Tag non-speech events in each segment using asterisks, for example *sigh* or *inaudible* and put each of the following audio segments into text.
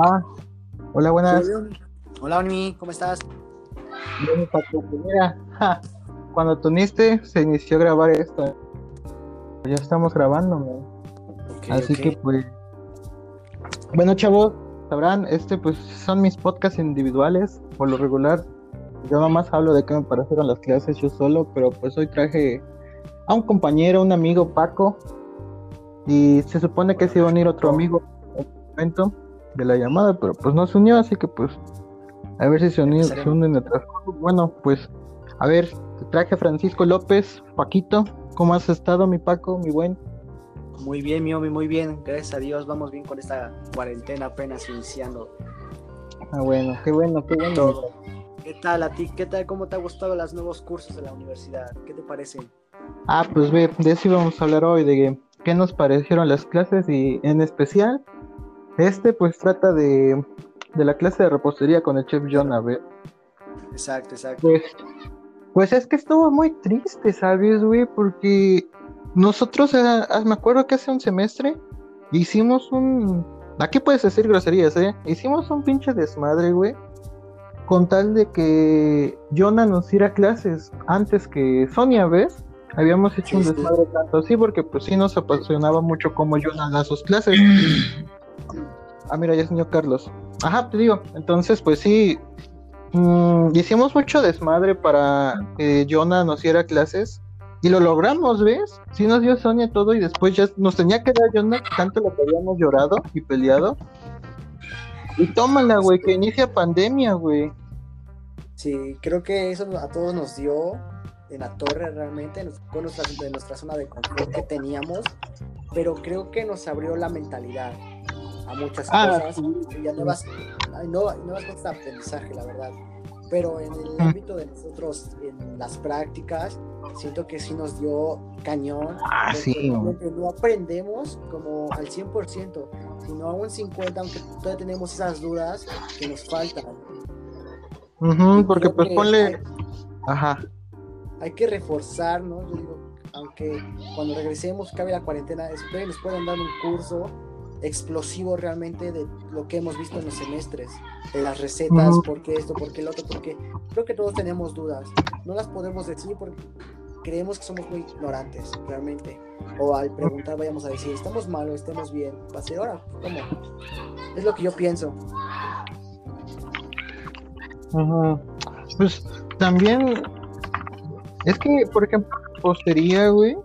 Ah, hola, buenas. Hola, Oni, ¿cómo estás? Bien, Paco, mira, ja, cuando tú uniste se inició a grabar esto. Ya estamos grabando, man. Así que pues. Bueno, chavos, sabrán, este pues son mis podcasts individuales, por lo regular. Yo nomás hablo de qué me parecieron las clases yo solo, pero pues hoy traje a un compañero, un amigo, Paco. Y se supone que se iba a unir otro amigo en el momento de la llamada, pero pues no se unió, así que pues a ver si se, uni- se unen transcurso. Bueno, pues a ver, te traje Francisco López, Paquito. ¿Cómo has estado, mi Paco, mi buen? Muy bien, mi Omi, muy bien. Gracias a Dios, vamos bien con esta cuarentena apenas iniciando. Ah, bueno, qué bueno, qué bueno. Todo. ¿Qué tal a ti? ¿Qué tal? ¿Cómo te ha gustado los nuevos cursos de la universidad? ¿Qué te parece? Ah, pues ve, de eso íbamos a hablar hoy, de qué nos parecieron las clases y en especial, este pues trata de, de la clase de repostería con el chef John, a ver. Exacto, exacto. Pues, pues es que estuvo muy triste, ¿sabes, güey? Porque nosotros, eh, ah, me acuerdo que hace un semestre hicimos un... Aquí puedes decir groserías, ¿eh? Hicimos un pinche desmadre, güey. Con tal de que Jonah nos diera clases antes que Sonia, ¿ves? Habíamos hecho Sí, un sí. desmadre tanto así porque pues sí nos apasionaba mucho cómo Jonah da sus clases. *clears throat* Ah, mira, ya es señor Carlos. Ajá, te digo. Entonces, pues sí, mm, hicimos mucho desmadre para que Jonah nos diera clases. Y lo logramos, ¿ves? Sí nos dio Sonia todo y después ya nos tenía que dar Jonah tanto lo que habíamos llorado y peleado. Y tómala, güey, que inicia pandemia, güey. Sí, creo que eso a todos nos dio en la torre realmente, nos nuestra, nuestra zona de confort que teníamos, pero creo que nos abrió la mentalidad a muchas Ah, cosas sí. y a nuevas, a no- nuevas cosas de aprendizaje, la verdad. Pero en el Mm. ámbito de nosotros, en las prácticas, siento que sí nos dio cañón. Ah, porque sí, no aprendemos como al 100%, sino a un 50%, aunque todavía tenemos esas dudas que nos faltan. Ujú, porque Creo pues ponle. hay- Ajá. hay que reforzarnos, yo digo, aunque cuando regresemos, cabe la cuarentena, espero nos puedan dar un curso explosivo realmente de lo que hemos visto en los semestres, de las recetas, por qué esto, por qué el otro, porque creo que todos tenemos dudas, no las podemos decir porque creemos que somos muy ignorantes realmente, o al preguntar vayamos a decir, estamos mal o estemos bien, va a ser ahora, ¿cómo? Es lo que yo pienso. Pues también. Es que, por ejemplo, repostería, güey.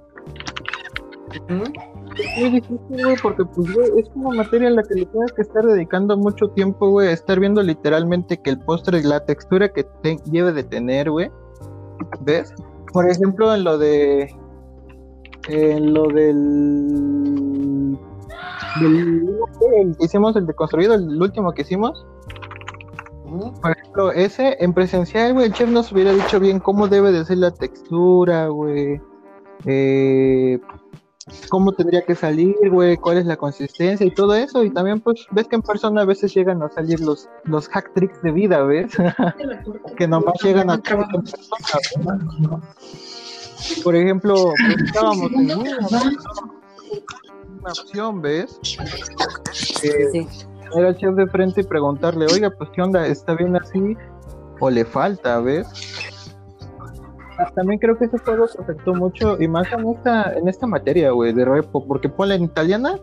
Muy difícil, güey, porque pues, güey, es una materia en la que le tienes que estar dedicando mucho tiempo, güey, a estar viendo literalmente que el postre, la textura que te- debe de tener, güey. ¿Ves? Por ejemplo, en lo de... En lo del... del el que hicimos el de construido, el último que hicimos. Por ejemplo, ese en presencial, güey, el chef nos hubiera dicho bien cómo debe de ser la textura, güey. Eh, cómo tendría que salir, güey, cuál es la consistencia y todo eso. Y también, pues, ves que en persona a veces llegan a salir los, los hack tricks de vida, ¿ves? *laughs* que nomás llegan a en persona, ¿ves? Por ejemplo, pues, estábamos en una, una opción, ¿ves? Eh, Sí. era el chef de frente y preguntarle, oiga, pues qué onda, ¿está bien así? ¿O le falta, ves? Ah, También creo que ese juego se afectó mucho y más en esta, en esta materia, güey, de repo, porque ponle en italiana,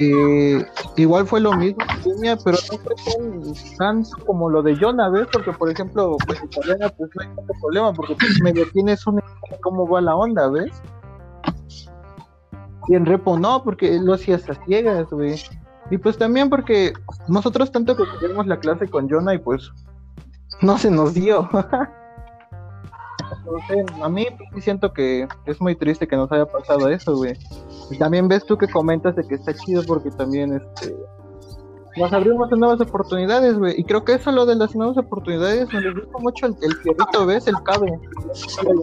eh, igual fue lo mismo, en pero no fue tan, como lo de Jonah, ¿ves? Porque, por ejemplo, pues italiana, pues no hay tanto problema, porque pues, medio tienes de cómo va la onda, ¿ves? Y en repo no, porque lo hacías a ciegas, güey. Y pues también porque nosotros tanto que tuvimos la clase con Jonah y pues no se nos dio. *laughs* No sé, a mí pues, sí siento que es muy triste que nos haya pasado eso, güey. Y también ves tú que comentas de que está chido porque también este nos abrimos a nuevas oportunidades, güey. Y creo que eso lo de las nuevas oportunidades me gusta mucho el, el fierrito, ¿ves? El cabe. Güey.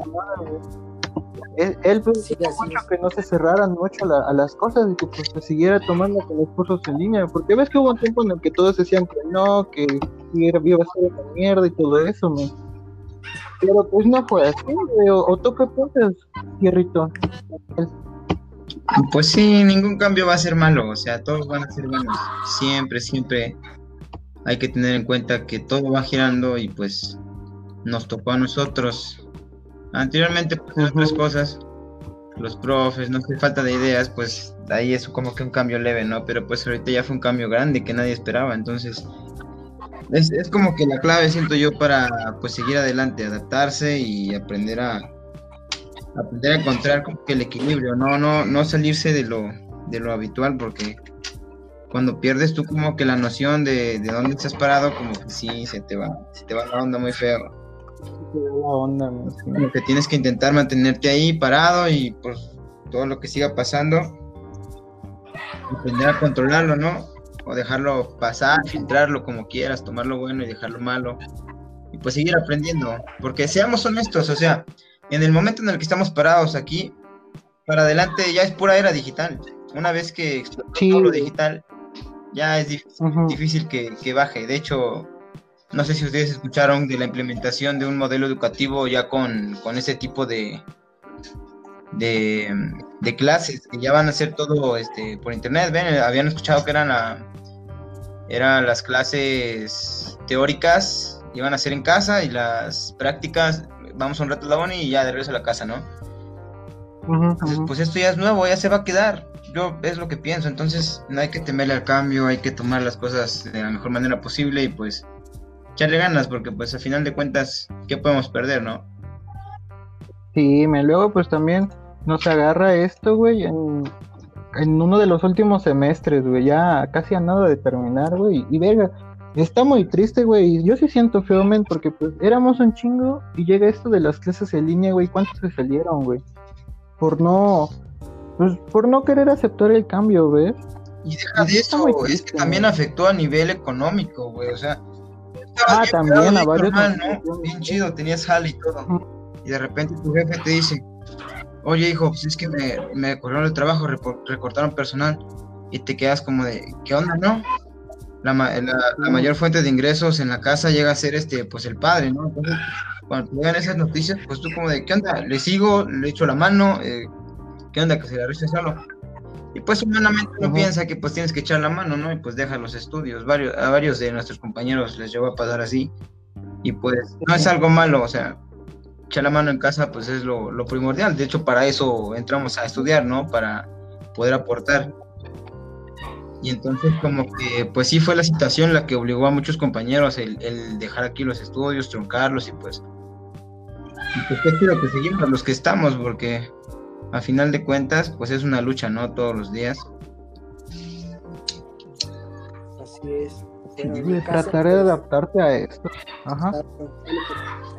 Él, él pues, Sí, mucho que no se cerraran mucho la- a las cosas y que pues se siguiera tomando con los cursos en línea, porque ves que hubo un tiempo en el que todos decían que no, que iba a ser una mierda y todo eso, man. Pero pues no fue así, o, tú qué piensas. Pues sí, ningún cambio va a ser malo, o sea, todos van a ser buenos. Siempre, siempre hay que tener en cuenta que todo va girando y pues nos tocó a nosotros. Anteriormente, pues otras cosas, los profes, no hace falta de ideas, pues ahí es como que un cambio leve, ¿no? Pero pues ahorita ya fue un cambio grande que nadie esperaba, entonces es, es como que la clave, siento yo, para pues seguir adelante, adaptarse y aprender a aprender a encontrar como que el equilibrio, no, no, no salirse de lo, de lo habitual, porque cuando pierdes tú como que la noción de, de dónde estás parado, como que sí, se te va, se te va la onda muy feo. La onda, ¿no? Sí. Como que tienes que intentar mantenerte ahí parado y pues todo lo que siga pasando, aprender a controlarlo, ¿no? O dejarlo pasar, filtrarlo como quieras, tomar lo bueno y dejar lo malo. Y pues seguir aprendiendo. Porque seamos honestos, o sea, en el momento en el que estamos parados aquí, para adelante ya es pura era digital. Una vez que explotó Sí. todo lo digital, ya es difícil que, que baje. De hecho, no sé si ustedes escucharon de la implementación de un modelo educativo ya con, con ese tipo de, de, de clases, que ya van a ser todo este, por internet. Ven, habían escuchado que eran, la, eran las clases teóricas, iban a ser en casa y las prácticas, vamos un rato a la uni y ya de regreso a la casa, ¿no? Entonces, pues esto ya es nuevo, ya se va a quedar. Yo es lo que pienso, entonces no hay que temerle al cambio, hay que tomar las cosas de la mejor manera posible y pues echarle ganas, porque pues al final de cuentas, ¿qué podemos perder, no? Sí, me luego pues también nos agarra esto, güey, en, en uno de los últimos semestres, güey, ya casi a nada de terminar, güey, y verga, está muy triste, güey, y yo sí siento feo, men, porque pues éramos un chingo y llega esto de las clases en línea, güey, ¿cuántos se salieron, güey? Por no, pues por no querer aceptar el cambio, ¿ves? Y deja de eso, muy es que triste, también afectó a nivel económico, güey, o sea, Ah, bien también, a varios normal, nos- ¿no? Bien chido, tenías jale y todo. Ujú. Y de repente tu jefe te dice, oye hijo, pues es que me, me corrieron el trabajo, recortaron personal. Y te quedas como de, ¿qué onda, no? La, mayor fuente de ingresos en la casa llega a ser este, pues el padre, ¿no? Entonces, cuando te llegan esas noticias, pues tú como de, ¿qué onda? Le sigo, le echo la mano, eh, ¿qué onda? Que se la risa solo. Y pues humanamente uno piensa que pues tienes que echar la mano, ¿no? Y pues deja los estudios. Varios, a varios de nuestros compañeros les llegó a pasar así. Y pues no es algo malo, o sea, echar la mano en casa pues es lo, lo primordial. De hecho, para eso entramos a estudiar, ¿no? Para poder aportar. Y entonces como que pues sí fue la situación la que obligó a muchos compañeros el, el dejar aquí los estudios, truncarlos y pues... Y pues qué chido que seguimos los que estamos, porque a final de cuentas pues es una lucha, ¿no? Todos los días. Así es. Tratar de pues, adaptarte a esto. Ajá.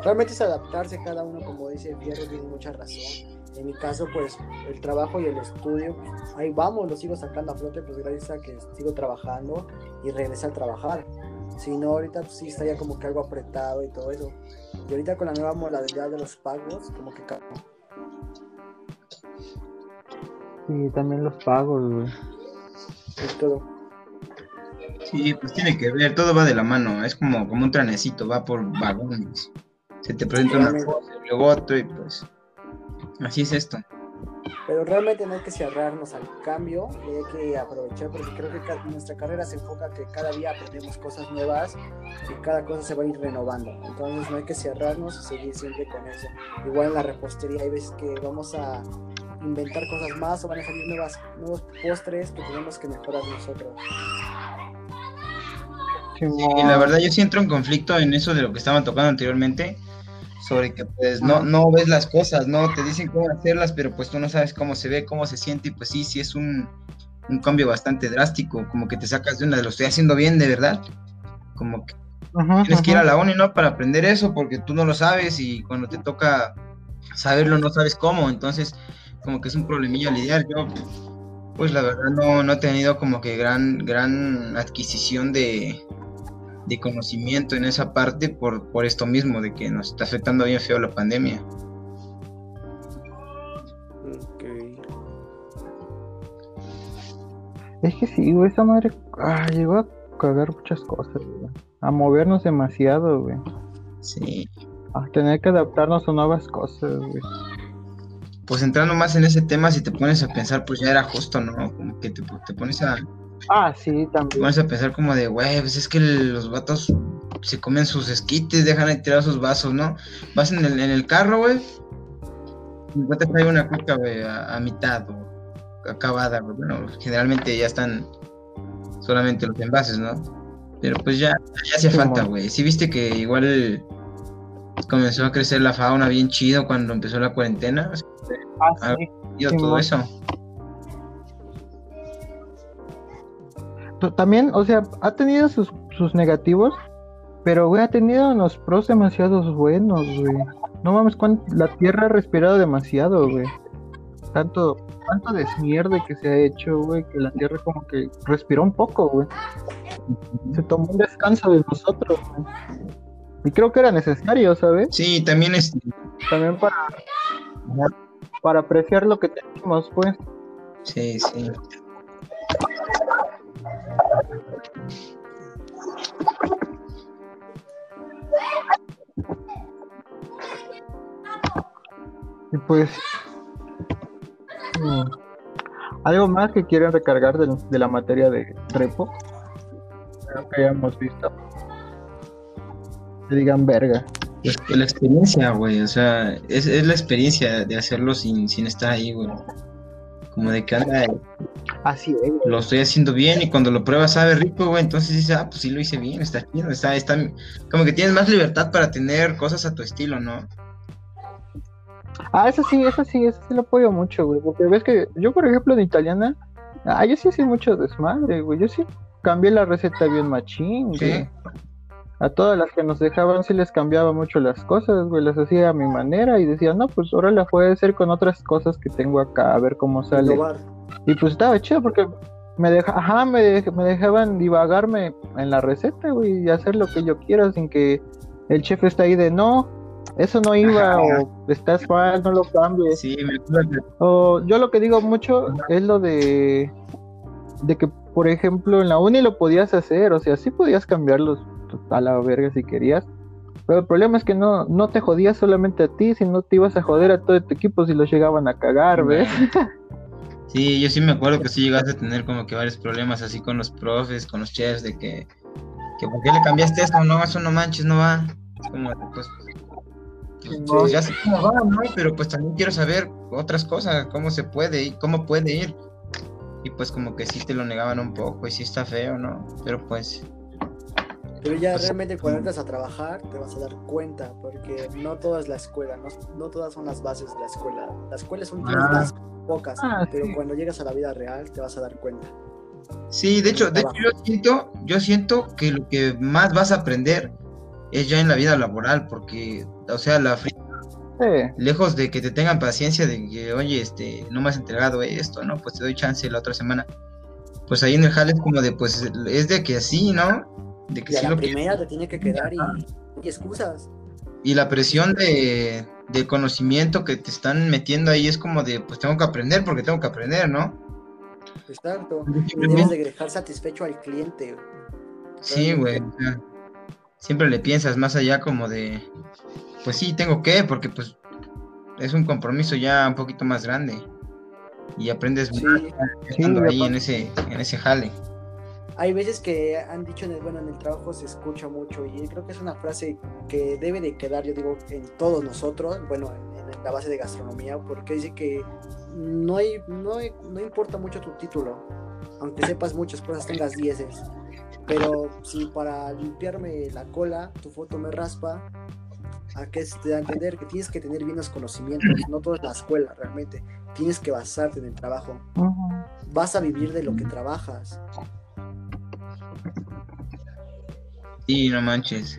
Realmente es adaptarse cada uno, como dice Fierro, tiene mucha razón. En mi caso, pues el trabajo y el estudio, ahí vamos, lo sigo sacando a flote, pues gracias a que sigo trabajando y regresé a trabajar. Si no, ahorita pues, sí estaría como que algo apretado y todo eso. Y ahorita con la nueva modalidad de los pagos, como que Sí, también los pagos, güey. y todo. Sí, pues tiene que ver, todo va de la mano, es como, como un tranecito, va por vagones. Se te presenta una cosa y luego otro y pues así es esto. Pero realmente no hay que cerrarnos al cambio y hay que aprovechar porque creo que nuestra carrera se enfoca que cada día aprendemos cosas nuevas y cada cosa se va a ir renovando. Entonces no hay que cerrarnos y seguir siempre con eso. Igual en la repostería hay veces que vamos a inventar cosas más o van a salir nuevas, nuevos postres que tenemos que mejorar nosotros. Y la verdad yo sí entro en conflicto en eso de lo que estaban tocando anteriormente, sobre que pues no, no ves las cosas, ¿no? Te dicen cómo hacerlas, pero pues tú no sabes cómo se ve, cómo se siente, y pues sí, sí es un, un cambio bastante drástico, como que te sacas de una, lo estoy haciendo bien de verdad, como que Ajá, tienes que ir a la uni, ¿no? Para aprender eso, porque tú no lo sabes y cuando te toca saberlo no sabes cómo, entonces como que es un problemilla a lidiar. Yo, pues la verdad no, no he tenido como que gran, gran adquisición de, de conocimiento en esa parte por, por esto mismo, de que nos está afectando bien feo la pandemia. Es que sí, güey, esa madre ah, llegó a cagar muchas cosas, güey. A movernos demasiado, güey. Sí, A tener que adaptarnos a nuevas cosas, güey. pues entrando más en ese tema, si te pones a pensar, pues ya era justo, ¿no? Como que te, te pones a Ah, sí, también. pones a pensar como de, güey, pues es que los vatos se comen sus esquites, dejan de tirar sus vasos, ¿no? Vas en el, en el carro, güey, y te trae una coca, güey, a, a mitad o acabada, güey. Bueno, generalmente ya están solamente los envases, ¿no? Pero pues ya, ya Sí, falta, güey. Sí viste que igual comenzó a crecer la fauna bien chido cuando empezó la cuarentena. Ah, sí. Sí, todo eso. También, o sea, ha tenido sus, sus negativos, pero, güey, ha tenido unos pros demasiados buenos, güey. No mames, la Tierra ha respirado demasiado, güey. Tanto, tanto desmierde que se ha hecho, güey, que la Tierra como que respiró un poco, güey. Se tomó un descanso de nosotros, güey. Y creo que era necesario, ¿sabes? Sí, también es. También para, para apreciar lo que tenemos, pues. Sí, sí. Y pues. mm, ¿Algo más que quieran recargar de, de la materia de repo? Creo que hayamos visto. Que digan verga. Pues que la experiencia, güey. O sea, es, es la experiencia de hacerlo sin, sin estar ahí, güey. Como de que anda, Así es. lo estoy haciendo bien y cuando lo pruebas sabe rico, güey. Entonces dices, ah, pues sí lo hice bien, está chido, está, está. Como que tienes más libertad para tener cosas a tu estilo, ¿no? Ah, eso sí, eso sí, eso sí lo apoyo mucho, güey. Porque ves que yo, por ejemplo, de italiana, ah, yo sí hacía mucho desmadre, güey. Yo sí cambié la receta bien machín, Sí. güey. A todas las que nos dejaban sí les cambiaba mucho las cosas, güey. Las hacía a mi manera y decía, no, pues ahora la voy a hacer con otras cosas que tengo acá, a ver cómo sale. Innovar. Y pues estaba chido porque me deja, ajá, me, me dejaban divagarme en la receta, güey, y hacer lo que yo quiera sin que el chef esté ahí de no, eso no iba, Ajá. o estás mal, no lo cambies. Sí, me acuerdo O yo lo que digo mucho es lo de de que, por ejemplo, en la uni lo podías hacer, o sea, sí podías cambiarlos a la verga si querías. Pero el problema es que no, no te jodías solamente a ti, sino te ibas a joder a todo tu equipo si lo llegaban a cagar, ¿ves? Sí, yo sí me acuerdo que sí llegaste a tener como que varios problemas así con los profes, con los chefs, de que, que ¿por qué le cambiaste eso? No, eso no manches, no va. Es como, pues, pues, No. ya sé cómo va, ¿no? Pero pues también quiero saber otras cosas, cómo se puede y cómo puede ir. Y pues como que sí te lo negaban un poco y sí está feo, ¿no? Pero pues, Pero ya realmente cuando entras a trabajar te vas a dar cuenta, porque no toda es la escuela, no, no todas son las bases de la escuela. La escuela es un Ah. pocas, Ah, pero sí. cuando llegas a la vida real te vas a dar cuenta. sí, de hecho, de hecho yo siento, yo siento que lo que más vas a aprender es ya en la vida laboral, porque, o sea, la Sí. lejos de que te tengan paciencia de que, oye, este, no me has entregado esto, ¿no? Pues te doy chance la otra semana. Pues ahí en el jale es como de, pues, es de que sí, ¿no? De que Y a sí la lo que... primera te tiene que quedar y, y excusas. Y la presión de, de conocimiento que te están metiendo ahí es como de, pues tengo que aprender porque tengo que aprender, ¿no? Exacto. Y debes de dejar satisfecho al cliente. Sí, güey. o sea, siempre le piensas más allá como de, pues sí, tengo que, porque pues es un compromiso ya un poquito más grande. Y aprendes Sí. más estando Sí, ahí en ese, en ese jale. Hay veces que han dicho en el, bueno, en el trabajo se escucha mucho y creo que es una frase que debe de quedar, yo digo, en todos nosotros, bueno, en, la base de gastronomía, porque dice que no, hay, no, hay- no importa mucho tu título, aunque sepas muchas cosas, tengas dieces, pero si para limpiarme la cola tu foto me raspa, ¿a qué se te da a entender? Que tienes que tener bien los conocimientos, no todo es la escuela realmente, tienes que basarte en el trabajo, vas a vivir de lo que trabajas. Sí, no manches.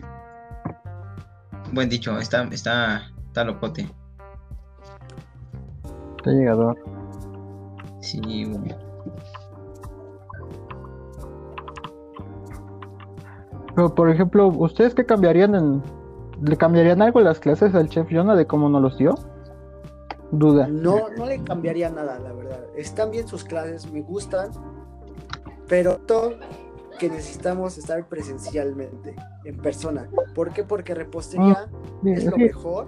Buen dicho, está, está, está locote. Está llegador. Sí, güey. Pero, por ejemplo, ¿ustedes qué cambiarían en... ¿Le cambiarían algo las clases al chef Jonah de cómo nos los dio? Duda. No, no le cambiaría nada, la verdad. Están bien sus clases, me gustan, pero todo que necesitamos estar presencialmente, en persona. ¿Por qué? Porque repostería Sí, es lo mejor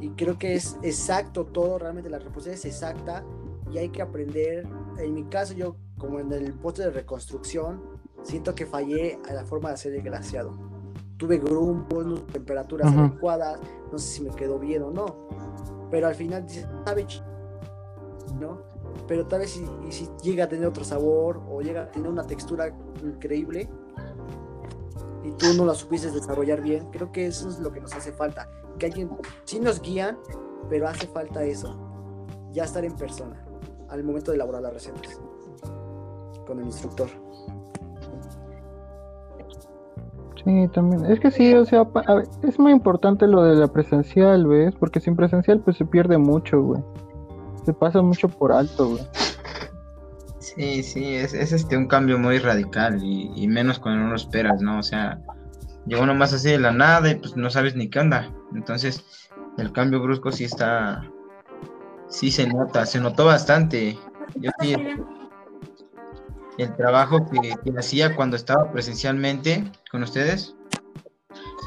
Y creo que es exacto todo, realmente la responsabilidad es exacta y hay que aprender. En mi caso, yo, como en el puesto de reconstrucción, siento que fallé a la forma de hacer el glaciado. Tuve grupos, no temperaturas Ujú. adecuadas, no sé si me quedó bien o no. Pero al final dices, sabe ch- ¿no? Pero tal vez si, llega a tener otro sabor o llega a tener una textura increíble y tú no la supiste desarrollar bien, creo que eso es lo que nos hace falta. Que alguien, sí nos guían, pero hace falta eso. Ya estar en persona al momento de elaborar las recetas con el instructor. Sí, también. Es que sí, o sea, es muy importante lo de la presencial, ¿ves? Porque sin presencial pues se pierde mucho, güey. Se pasa mucho por alto, güey. Sí, sí, es, es este un cambio muy radical y, menos cuando no lo esperas, ¿no? O sea, llegó nomás así de la nada y pues no sabes ni qué onda. Entonces, el cambio brusco sí está, sí se nota, se notó bastante. Yo sí, el trabajo que, que hacía cuando estaba presencialmente con ustedes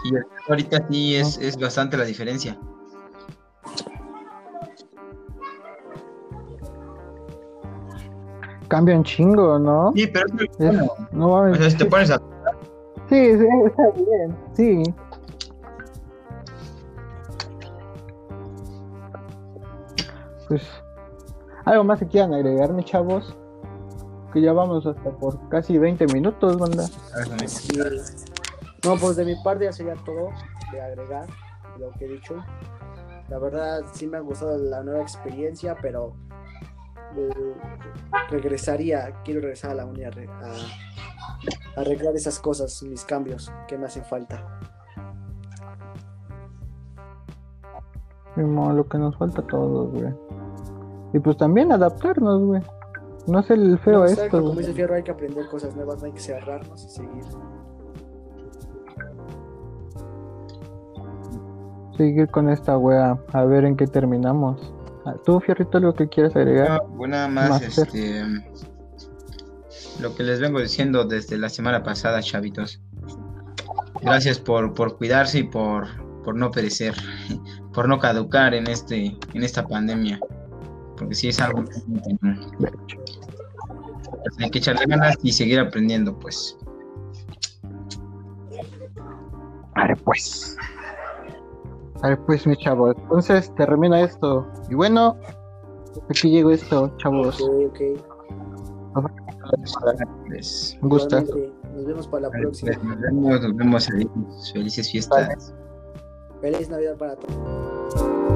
y ahorita sí es, es bastante la diferencia. Cambia un chingo, ¿no? Sí, pero es bueno. no O sea, si te pones a Sí, sí, está bien. Sí. Pues, algo más que quieran agregarme, chavos. Que ya vamos hasta por casi 20 minutos, banda. No, pues de mi parte ya sería todo de agregar lo que he dicho. La verdad sí me ha gustado la nueva experiencia, pero eh, regresaría, quiero regresar a la uni a, re- a- a arreglar esas cosas, mis cambios que me hacen falta. Lo que nos falta a todos, güey. Y pues también adaptarnos, güey. No es el feo No, esto, como dice Fierro, hay que aprender cosas nuevas, no hay que cerrarnos y seguir. Seguir con esta wea, a ver en qué terminamos. Ah, ¿Tú, Fierrito, algo que quieras agregar? No, pues nada más, este, lo que les vengo diciendo desde la semana pasada, chavitos. Gracias por, por cuidarse y por, por no perecer, *laughs* por no caducar en este, en esta pandemia. Porque sí es algo que hay que echarle ganas y seguir aprendiendo, pues. Vale, pues. Vale, pues, mi chavos. Entonces, termina esto. Y bueno, aquí llegó esto, chavos. Ok, ok. Pues, Un gusto. Nos vemos para la próxima. nos vemos, nos vemos, felices, felices fiestas. Feliz Navidad para todos.